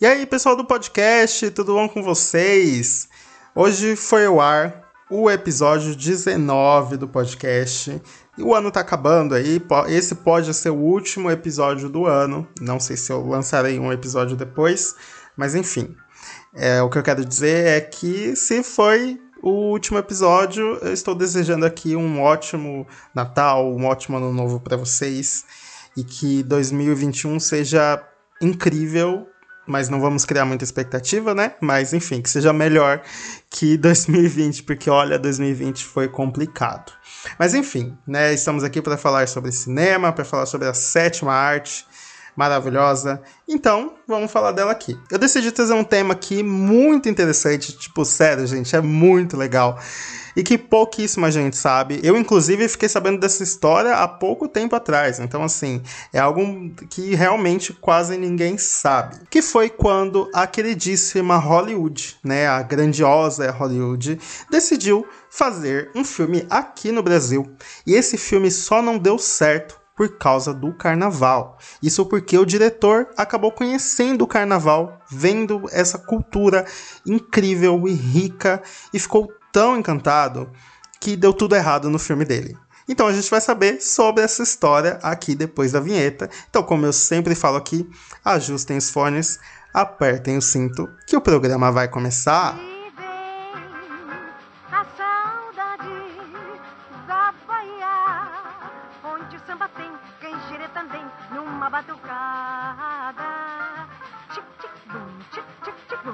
E aí, pessoal do podcast, tudo bom com vocês? Hoje foi ao ar o episódio 19 do podcast. E o ano tá acabando aí, esse pode ser o último episódio do ano. Não sei se eu lançarei um episódio depois, mas enfim. É, o que eu quero dizer é que se foi o último episódio, eu estou desejando aqui um ótimo Natal, um ótimo ano novo para vocês e que 2021 seja incrível mas não vamos criar muita expectativa, né? Mas enfim, que seja melhor que 2020, porque olha, 2020 foi complicado. Mas enfim, né? Estamos aqui para falar sobre cinema, para falar sobre a sétima arte maravilhosa. Então, vamos falar dela aqui. Eu decidi trazer um tema aqui muito interessante, tipo, sério, gente, é muito legal e que pouquíssima gente sabe. Eu, inclusive, fiquei sabendo dessa história há pouco tempo atrás. Então, assim, é algo que realmente quase ninguém sabe. Que foi quando a queridíssima Hollywood, né, a grandiosa Hollywood, decidiu fazer um filme aqui no Brasil. E esse filme só não deu certo por causa do carnaval. Isso porque o diretor acabou conhecendo o carnaval, vendo essa cultura incrível e rica e ficou tão encantado que deu tudo errado no filme dele. Então a gente vai saber sobre essa história aqui depois da vinheta. Então, como eu sempre falo aqui, ajustem os fones, apertem o cinto, que o programa vai começar.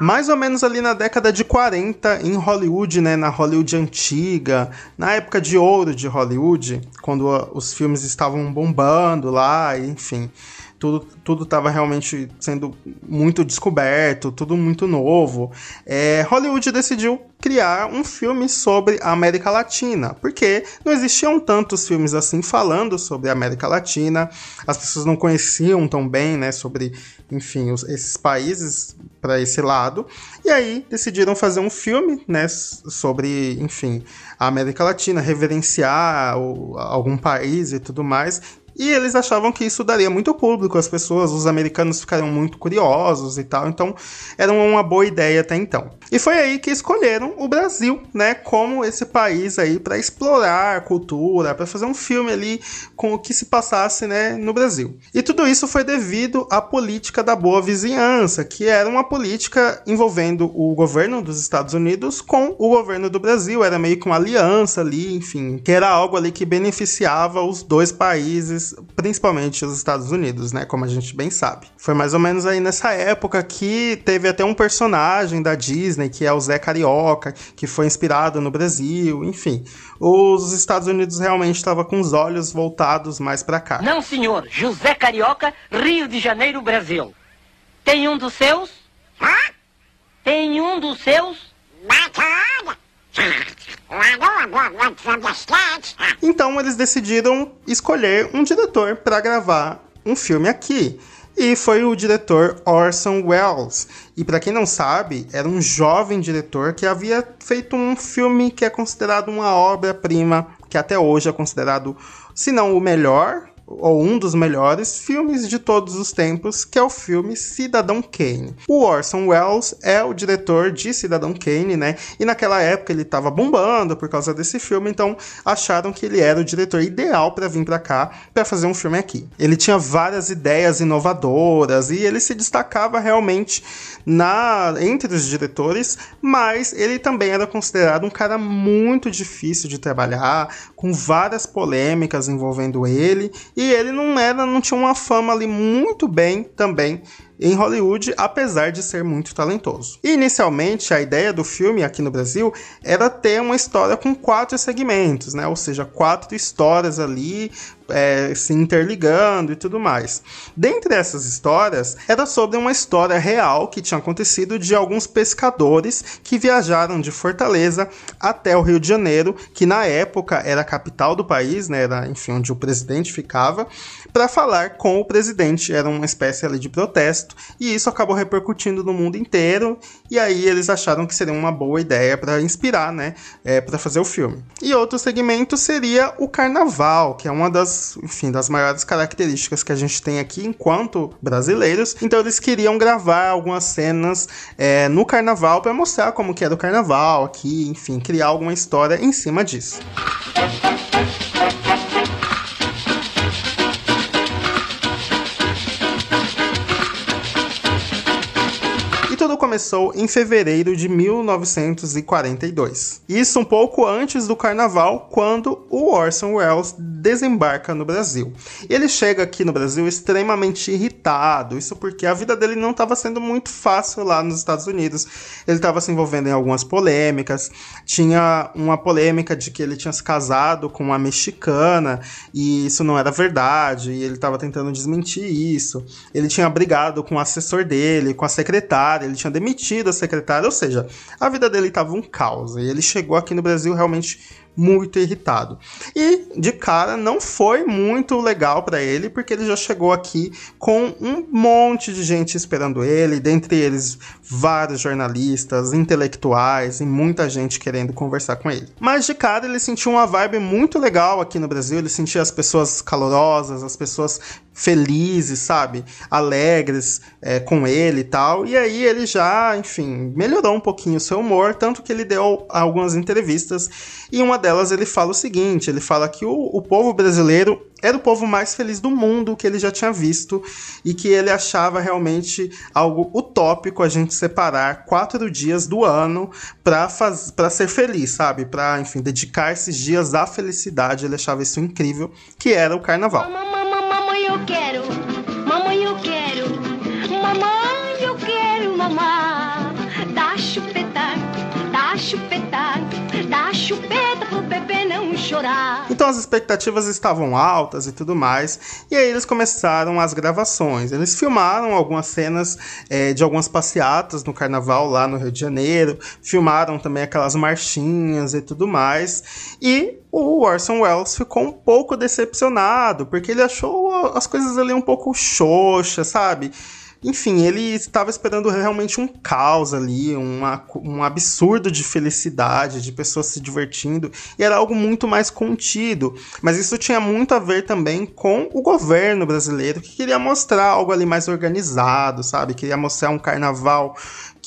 Mais ou menos ali na década de 40 em Hollywood, né, na Hollywood antiga, na época de ouro de Hollywood, quando os filmes estavam bombando lá, enfim tudo tudo estava realmente sendo muito descoberto, tudo muito novo. É, Hollywood decidiu criar um filme sobre a América Latina, porque não existiam tantos filmes assim falando sobre a América Latina, as pessoas não conheciam tão bem, né, sobre, enfim, os, esses países para esse lado, e aí decidiram fazer um filme, né, sobre, enfim, a América Latina, reverenciar o, algum país e tudo mais, e eles achavam que isso daria muito público, as pessoas, os americanos ficariam muito curiosos e tal, então era uma boa ideia até então. E foi aí que escolheram o Brasil, né, como esse país aí para explorar a cultura, para fazer um filme ali com o que se passasse, né, no Brasil. E tudo isso foi devido à política da boa vizinhança, que era uma política envolvendo o governo dos Estados Unidos com o governo do Brasil, era meio que uma aliança ali, enfim, que era algo ali que beneficiava os dois países principalmente os Estados Unidos, né? Como a gente bem sabe. Foi mais ou menos aí nessa época que teve até um personagem da Disney, que é o Zé Carioca, que foi inspirado no Brasil, enfim. Os Estados Unidos realmente estavam com os olhos voltados mais para cá. Não, senhor. José Carioca, Rio de Janeiro, Brasil. Tem um dos seus? Hã? Tem um dos seus? Bacana! Então eles decidiram escolher um diretor para gravar um filme aqui. E foi o diretor Orson Welles. E para quem não sabe, era um jovem diretor que havia feito um filme que é considerado uma obra-prima, que até hoje é considerado, se não o melhor, ou um dos melhores filmes de todos os tempos, que é o filme Cidadão Kane. O Orson Welles é o diretor de Cidadão Kane, né? E naquela época ele estava bombando por causa desse filme, então acharam que ele era o diretor ideal para vir para cá para fazer um filme aqui. Ele tinha várias ideias inovadoras e ele se destacava realmente na entre os diretores, mas ele também era considerado um cara muito difícil de trabalhar, com várias polêmicas envolvendo ele e ele não era, não tinha uma fama ali muito bem também em Hollywood, apesar de ser muito talentoso. Inicialmente, a ideia do filme aqui no Brasil era ter uma história com quatro segmentos, né? Ou seja, quatro histórias ali é, se interligando e tudo mais. Dentre essas histórias, era sobre uma história real que tinha acontecido de alguns pescadores que viajaram de Fortaleza até o Rio de Janeiro, que na época era a capital do país, né? Era, enfim, onde o presidente ficava, para falar com o presidente. Era uma espécie ali de protesto Exército, e isso acabou repercutindo no mundo inteiro, e aí eles acharam que seria uma boa ideia para inspirar, né, é, para fazer o filme. E outro segmento seria o carnaval, que é uma das, enfim, das maiores características que a gente tem aqui enquanto brasileiros. Então eles queriam gravar algumas cenas é, no carnaval para mostrar como que era o carnaval aqui, enfim, criar alguma história em cima disso. Começou em fevereiro de 1942. Isso um pouco antes do carnaval, quando o Orson Welles desembarca no Brasil. Ele chega aqui no Brasil extremamente irritado, isso porque a vida dele não estava sendo muito fácil lá nos Estados Unidos. Ele estava se envolvendo em algumas polêmicas, tinha uma polêmica de que ele tinha se casado com uma mexicana e isso não era verdade, e ele estava tentando desmentir isso. Ele tinha brigado com o assessor dele, com a secretária, ele tinha demitido a secretária, ou seja, a vida dele estava um caos. E ele chegou aqui no Brasil realmente muito irritado. E de cara não foi muito legal para ele, porque ele já chegou aqui com um monte de gente esperando ele, dentre eles vários jornalistas, intelectuais e muita gente querendo conversar com ele. Mas de cara ele sentiu uma vibe muito legal aqui no Brasil, ele sentia as pessoas calorosas, as pessoas felizes, sabe? Alegres é, com ele e tal. E aí ele já, enfim, melhorou um pouquinho o seu humor, tanto que ele deu algumas entrevistas e uma delas ele fala o seguinte: ele fala que o, o povo brasileiro era o povo mais feliz do mundo que ele já tinha visto e que ele achava realmente algo utópico a gente separar quatro dias do ano para ser feliz, sabe? Para, enfim, dedicar esses dias à felicidade. Ele achava isso incrível, que era o carnaval. Então as expectativas estavam altas e tudo mais, e aí eles começaram as gravações. Eles filmaram algumas cenas é, de algumas passeatas no carnaval lá no Rio de Janeiro, filmaram também aquelas marchinhas e tudo mais, e o Orson Welles ficou um pouco decepcionado, porque ele achou as coisas ali um pouco xoxas, sabe? Enfim, ele estava esperando realmente um caos ali, uma, um absurdo de felicidade, de pessoas se divertindo, e era algo muito mais contido. Mas isso tinha muito a ver também com o governo brasileiro, que queria mostrar algo ali mais organizado, sabe? Queria mostrar um carnaval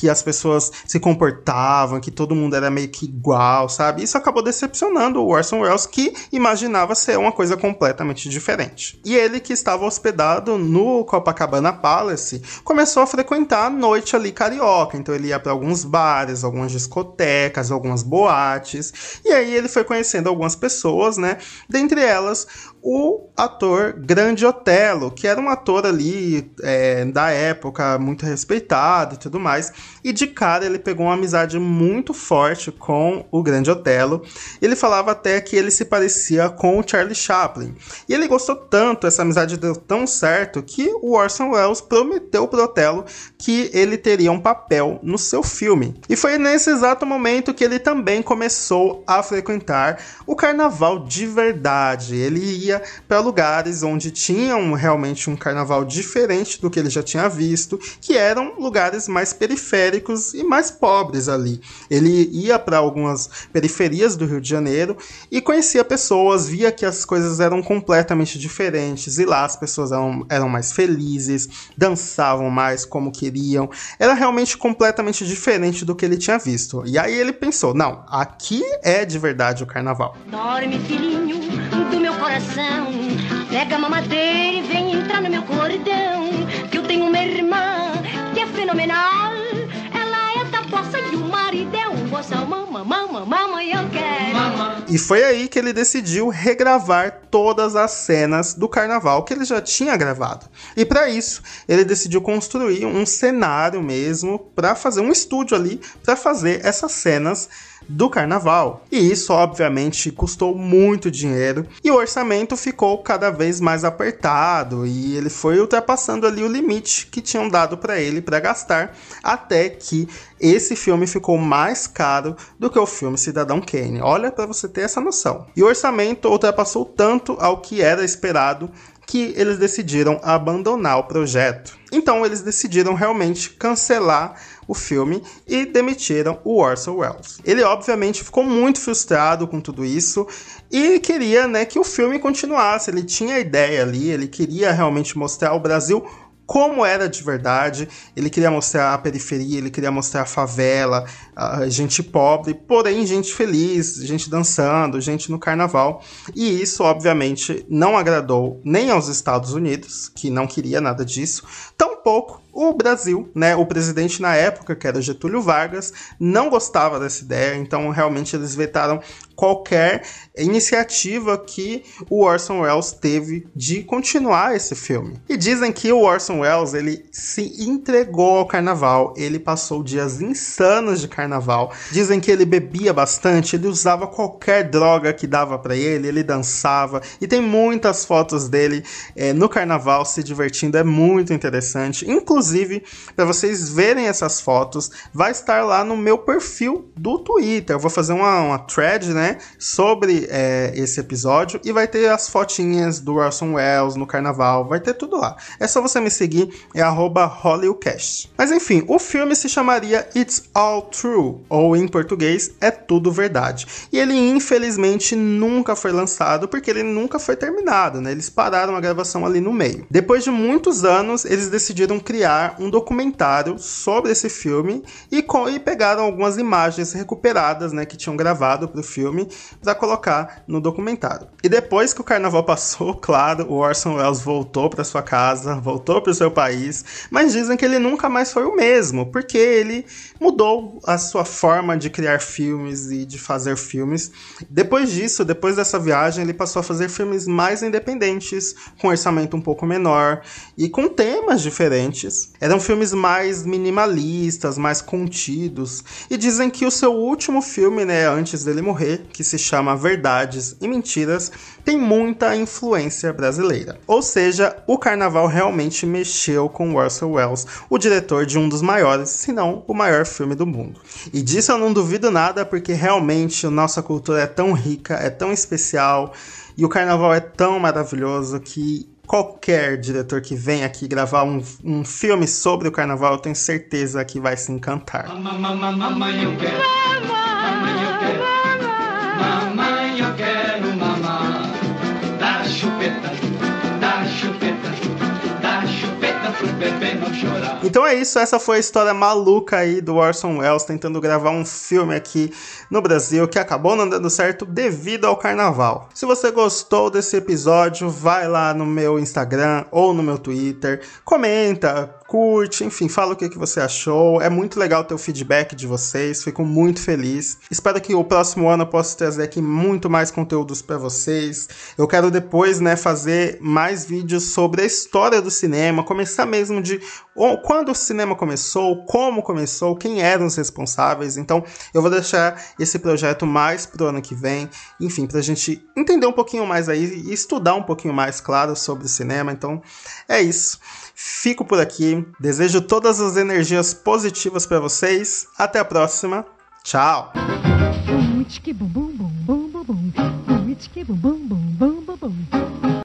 que as pessoas se comportavam, que todo mundo era meio que igual, sabe? Isso acabou decepcionando o Orson Welles, que imaginava ser uma coisa completamente diferente. E ele, que estava hospedado no Copacabana Palace, começou a frequentar a noite ali carioca. Então ele ia para alguns bares, algumas discotecas, algumas boates. E aí ele foi conhecendo algumas pessoas, né? Dentre elas, o ator Grande Otelo, que era um ator ali é, da época muito respeitado e tudo mais. E de cara ele pegou uma amizade muito forte com o Grande Otelo. Ele falava até que ele se parecia com o Charlie Chaplin. E ele gostou tanto, essa amizade deu tão certo, que o Orson Welles prometeu pro Otelo que ele teria um papel no seu filme. E foi nesse exato momento que ele também começou a frequentar o carnaval de verdade. Ele ia para lugares onde tinham realmente um carnaval diferente do que ele já tinha visto, que eram lugares mais periféricos e mais pobres ali. Ele ia para algumas periferias do Rio de Janeiro e conhecia pessoas, via que as coisas eram completamente diferentes e lá as pessoas eram, eram mais felizes, dançavam mais como queriam. Era realmente completamente diferente do que ele tinha visto. E aí ele pensou: não, aqui é de verdade o carnaval. Dorme, filhinho coração. Pega a mamadeira e vem entrar no meu cordão. Que eu tenho uma irmã que é fenomenal. Ela é da poça e o marido é um boçal. Mama, mama, mamãe, eu quero. Mama. E foi aí que ele decidiu regravar todas as cenas do carnaval que ele já tinha gravado. E para isso, ele decidiu construir um cenário mesmo para fazer um estúdio ali para fazer essas cenas do carnaval. E isso, obviamente, custou muito dinheiro e o orçamento ficou cada vez mais apertado e ele foi ultrapassando ali o limite que tinham dado para ele para gastar, até que esse filme ficou mais caro do que o filme Cidadão Kane. Olha para você ter essa noção. E o orçamento ultrapassou tanto ao que era esperado que eles decidiram abandonar o projeto. Então eles decidiram realmente cancelar o filme e demitiram o Orson Welles. Ele obviamente ficou muito frustrado com tudo isso e queria, né, que o filme continuasse. Ele tinha a ideia ali, ele queria realmente mostrar o Brasil como era de verdade. Ele queria mostrar a periferia, ele queria mostrar a favela, a gente pobre, porém gente feliz, gente dançando, gente no carnaval. E isso, obviamente, não agradou nem aos Estados Unidos, que não queria nada disso, tampouco o Brasil, né? O presidente na época, que era Getúlio Vargas, não gostava dessa ideia, então realmente eles vetaram qualquer iniciativa que o Orson Welles teve de continuar esse filme. E dizem que o Orson Welles ele se entregou ao carnaval, ele passou dias insanos de carnaval. Dizem que ele bebia bastante, ele usava qualquer droga que dava para ele, ele dançava e tem muitas fotos dele é, no carnaval se divertindo, é muito interessante. Inclusive, para vocês verem essas fotos, vai estar lá no meu perfil do Twitter. Eu vou fazer uma, uma thread, né? Sobre é, esse episódio e vai ter as fotinhas do Orson Welles no carnaval, vai ter tudo lá. É só você me seguir, é HollywoodCast. Mas enfim, o filme se chamaria It's All True, ou em português, É Tudo Verdade. E ele infelizmente nunca foi lançado porque ele nunca foi terminado, né? Eles pararam a gravação ali no meio. Depois de muitos anos, eles decidiram criar um documentário sobre esse filme e, e pegaram algumas imagens recuperadas, né, que tinham gravado para o filme filme para colocar no documentário. E depois que o carnaval passou, claro, o Orson Welles voltou para sua casa, voltou para o seu país, mas dizem que ele nunca mais foi o mesmo, porque ele mudou a sua forma de criar filmes e de fazer filmes. Depois disso, depois dessa viagem, ele passou a fazer filmes mais independentes, com orçamento um pouco menor e com temas diferentes. Eram filmes mais minimalistas, mais contidos. E dizem que o seu último filme, né, antes dele morrer, que se chama Verdades e Mentiras, tem muita influência brasileira. Ou seja, o carnaval realmente mexeu com Orson Welles, o diretor de um dos maiores, se não o maior filme do mundo. E disso eu não duvido nada, porque realmente a nossa cultura é tão rica, é tão especial, e o carnaval é tão maravilhoso que qualquer diretor que vem aqui gravar um, um filme sobre o carnaval, eu tenho certeza que vai se encantar. Mamãe, eu quero. Mamãe, Então é isso, essa foi a história maluca aí do Orson Welles tentando gravar um filme aqui no Brasil que acabou não dando certo devido ao carnaval. Se você gostou desse episódio, vai lá no meu Instagram ou no meu Twitter, comenta, curte, enfim, fala o que, que você achou. É muito legal ter o feedback de vocês, fico muito feliz. Espero que o próximo ano eu possa trazer aqui muito mais conteúdos para vocês. Eu quero depois, né, fazer mais vídeos sobre a história do cinema, começar mesmo de quando o cinema começou, como começou, quem eram os responsáveis. Então, eu vou deixar esse projeto mais pro ano que vem, enfim, pra gente entender um pouquinho mais aí e estudar um pouquinho mais, claro, sobre o cinema. Então, é isso. Fico por aqui. Desejo todas as energias positivas para vocês. Até a próxima. Tchau.